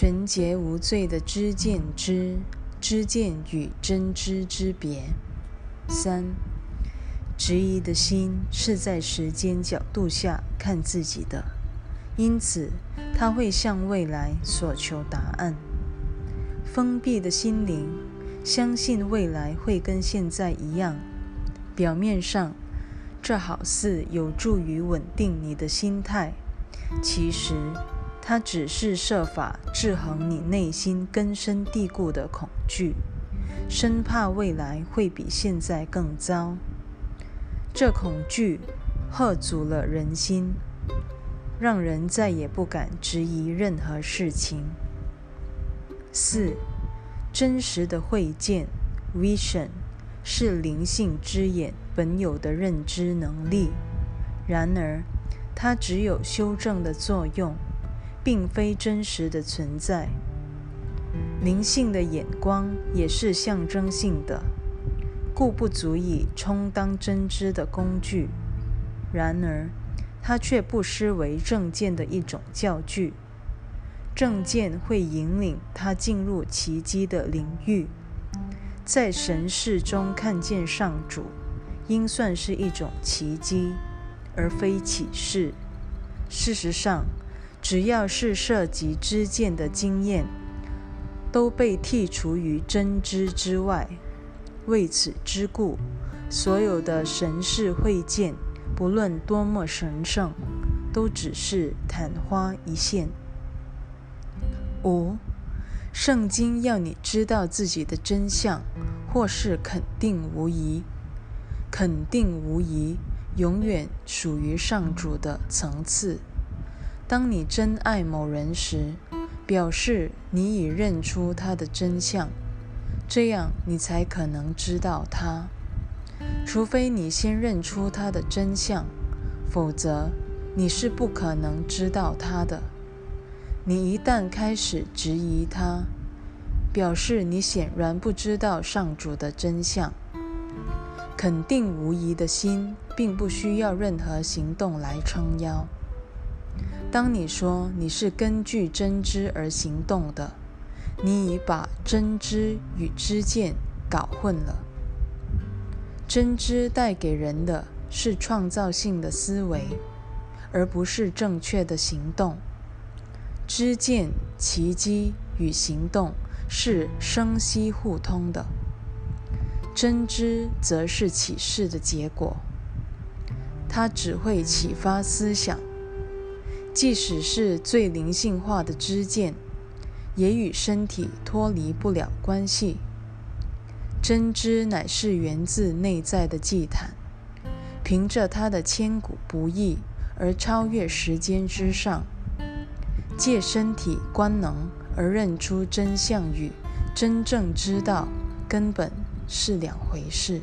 纯洁无罪的知见知，知见与真知之别。三，质疑的心是在时间角度下看自己的，因此他会向未来索求答案。封闭的心灵相信未来会跟现在一样，表面上这好似有助于稳定你的心态，其实。它只是设法制衡你内心根深蒂固的恐惧，生怕未来会比现在更糟。这恐惧吓阻了人心，让人再也不敢质疑任何事情。四，真实的慧见 （vision） 是灵性之眼本有的认知能力，然而它只有修正的作用。并非真实的存在。灵性的眼光也是象征性的，故不足以充当真知的工具。然而，它却不失为正见的一种教具。正见会引领他进入奇迹的领域，在神世中看见上主，应算是一种奇迹，而非启示。事实上。只要是涉及知见的经验，都被剔除于真知之外。为此之故，所有的神事会见，不论多么神圣，都只是昙花一现。五，圣经要你知道自己的真相，或是肯定无疑。肯定无疑，永远属于上主的层次。当你真爱某人时，表示你已认出他的真相，这样你才可能知道他。除非你先认出他的真相，否则你是不可能知道他的。你一旦开始质疑他，表示你显然不知道上主的真相。肯定无疑的心，并不需要任何行动来撑腰。当你说你是根据真知而行动的，你已把真知与知见搞混了。真知带给人的是创造性的思维，而不是正确的行动。知见、奇迹与行动是生息互通的，真知则是启示的结果，它只会启发思想。即使是最灵性化的知见，也与身体脱离不了关系。真知乃是源自内在的祭坛，凭着它的千古不易而超越时间之上。借身体官能而认出真相与真正知道，根本是两回事。